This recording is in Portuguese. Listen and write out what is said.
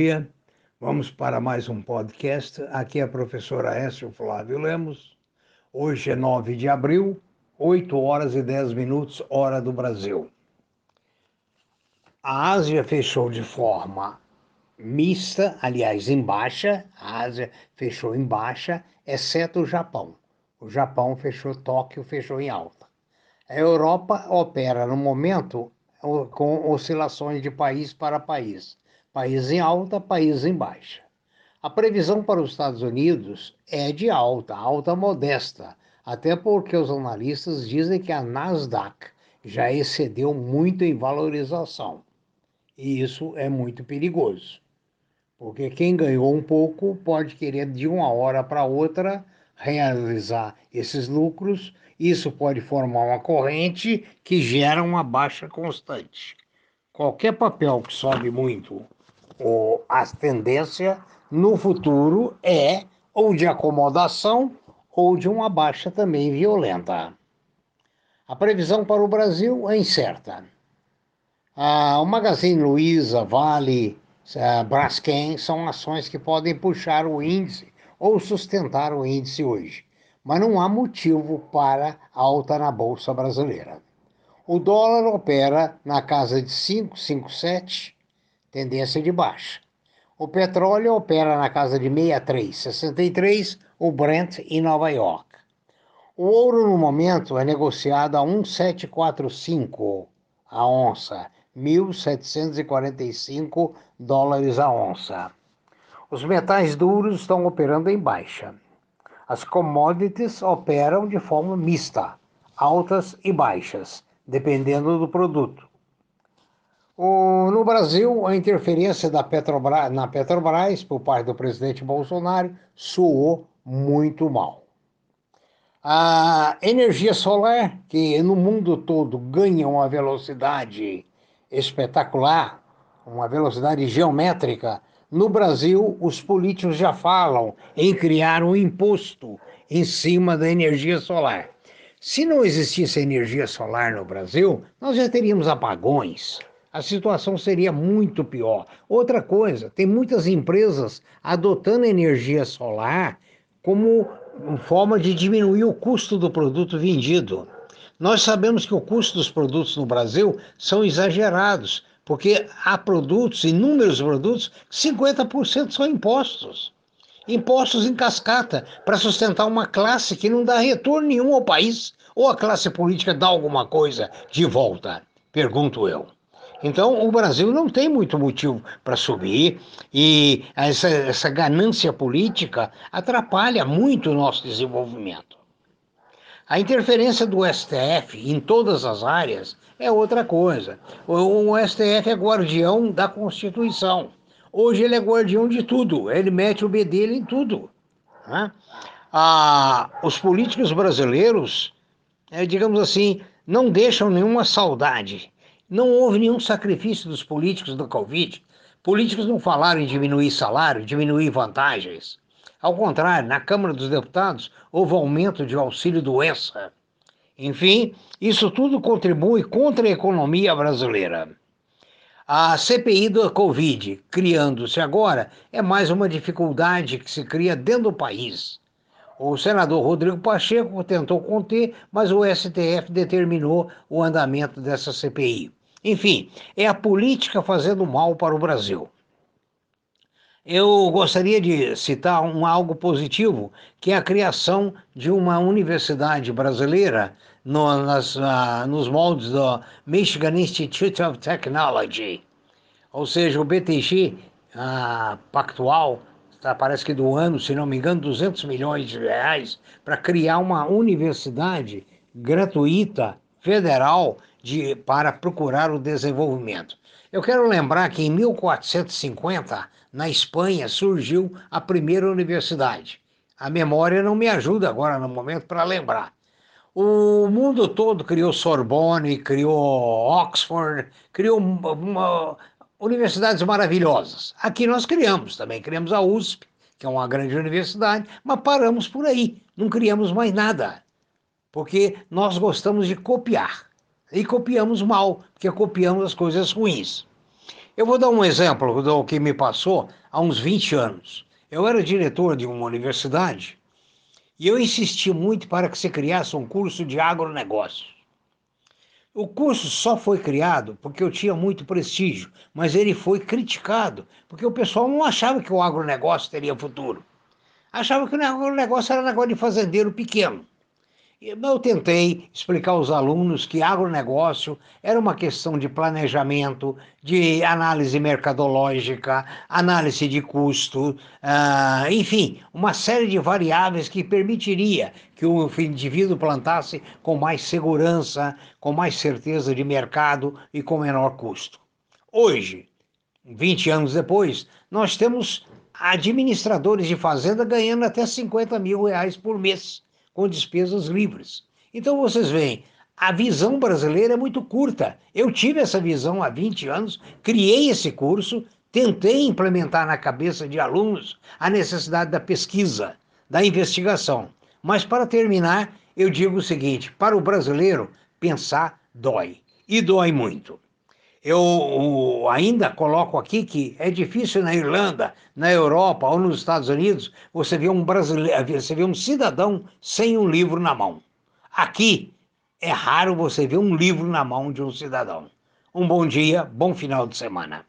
dia. Vamos para mais um podcast. Aqui é a professora Écio Flávio Lemos. Hoje é 9 de abril, 8 horas e 10 minutos, hora do Brasil. A Ásia fechou de forma mista, aliás, em baixa. A Ásia fechou em baixa, exceto o Japão. O Japão fechou, Tóquio fechou em alta. A Europa opera no momento com oscilações de país para país país em alta, país em baixa. A previsão para os Estados Unidos é de alta, alta modesta, até porque os analistas dizem que a Nasdaq já excedeu muito em valorização. E isso é muito perigoso, porque quem ganhou um pouco pode querer de uma hora para outra realizar esses lucros. Isso pode formar uma corrente que gera uma baixa constante. Qualquer papel que sobe muito o, a tendência no futuro é ou de acomodação ou de uma baixa também violenta. A previsão para o Brasil é incerta. Ah, o Magazine Luiza, Vale, ah, Braskem são ações que podem puxar o índice ou sustentar o índice hoje, mas não há motivo para alta na Bolsa Brasileira. O dólar opera na casa de 5,57 tendência de baixa. O petróleo opera na casa de 63,63, o Brent em Nova York. O ouro no momento é negociado a 1,745 a onça, 1.745 dólares a onça. Os metais duros estão operando em baixa. As commodities operam de forma mista, altas e baixas, dependendo do produto. O, no Brasil, a interferência da Petrobras, na Petrobras por parte do presidente Bolsonaro soou muito mal. A energia solar, que no mundo todo ganha uma velocidade espetacular, uma velocidade geométrica, no Brasil, os políticos já falam em criar um imposto em cima da energia solar. Se não existisse energia solar no Brasil, nós já teríamos apagões, a situação seria muito pior. Outra coisa, tem muitas empresas adotando energia solar como forma de diminuir o custo do produto vendido. Nós sabemos que o custo dos produtos no Brasil são exagerados, porque há produtos, inúmeros produtos, 50% são impostos. Impostos em cascata para sustentar uma classe que não dá retorno nenhum ao país. Ou a classe política dá alguma coisa de volta? Pergunto eu. Então, o Brasil não tem muito motivo para subir e essa, essa ganância política atrapalha muito o nosso desenvolvimento. A interferência do STF em todas as áreas é outra coisa. O, STF é guardião da Constituição. Hoje ele é guardião de tudo, ele mete o B dele em tudo. Né? Ah, os políticos brasileiros, é, digamos assim, não deixam nenhuma saudade não houve nenhum sacrifício dos políticos do Covid. Políticos não falaram em diminuir salário, diminuir vantagens. Ao contrário, na Câmara dos Deputados houve aumento de auxílio doença. Enfim, isso tudo contribui contra a economia brasileira. A CPI da Covid, criando-se agora, é mais uma dificuldade que se cria dentro do país. O senador Rodrigo Pacheco tentou conter, mas o STF determinou o andamento dessa CPI. Enfim, é a política fazendo mal para o Brasil. Eu gostaria de citar um algo positivo, que é a criação de uma universidade brasileira no, nas, uh, nos moldes do Michigan Institute of Technology, ou seja, o BTG uh, Pactual, tá, parece que do ano, se não me engano, 200 milhões de reais para criar uma universidade gratuita, federal, de, para procurar o desenvolvimento. Eu quero lembrar que em 1450, na Espanha, surgiu a primeira universidade. A memória não me ajuda agora no momento para lembrar. O mundo todo criou Sorbonne, criou Oxford, criou uma, universidades maravilhosas. Aqui nós criamos também, criamos a USP, que é uma grande universidade, mas paramos por aí, não criamos mais nada, porque nós gostamos de copiar e copiamos mal, porque copiamos as coisas ruins. Eu vou dar um exemplo do que me passou há uns 20 anos. Eu era diretor de uma universidade e eu insisti muito para que se criasse um curso de agronegócio. O curso só foi criado porque eu tinha muito prestígio, mas ele foi criticado porque o pessoal não achava que o agronegócio teria futuro. Achava que o agronegócio era negócio de fazendeiro pequeno. Eu tentei explicar aos alunos que agronegócio era uma questão de planejamento, de análise mercadológica, análise de custo, uh, enfim, uma série de variáveis que permitiria que o indivíduo plantasse com mais segurança, com mais certeza de mercado e com menor custo. Hoje, 20 anos depois, nós temos administradores de fazenda ganhando até 50 mil reais por mês com despesas livres. Então vocês veem, a visão brasileira é muito curta. Eu tive essa visão há 20 anos, criei esse curso, tentei implementar na cabeça de alunos a necessidade da pesquisa, da investigação. Mas para terminar, eu digo o seguinte: para o brasileiro, pensar dói. E dói muito. Eu ainda coloco aqui que é difícil na Irlanda, na Europa ou nos Estados Unidos você ver um brasileiro, você vê um cidadão sem um livro na mão. Aqui é raro você ver um livro na mão de um cidadão. Um bom dia, bom final de semana.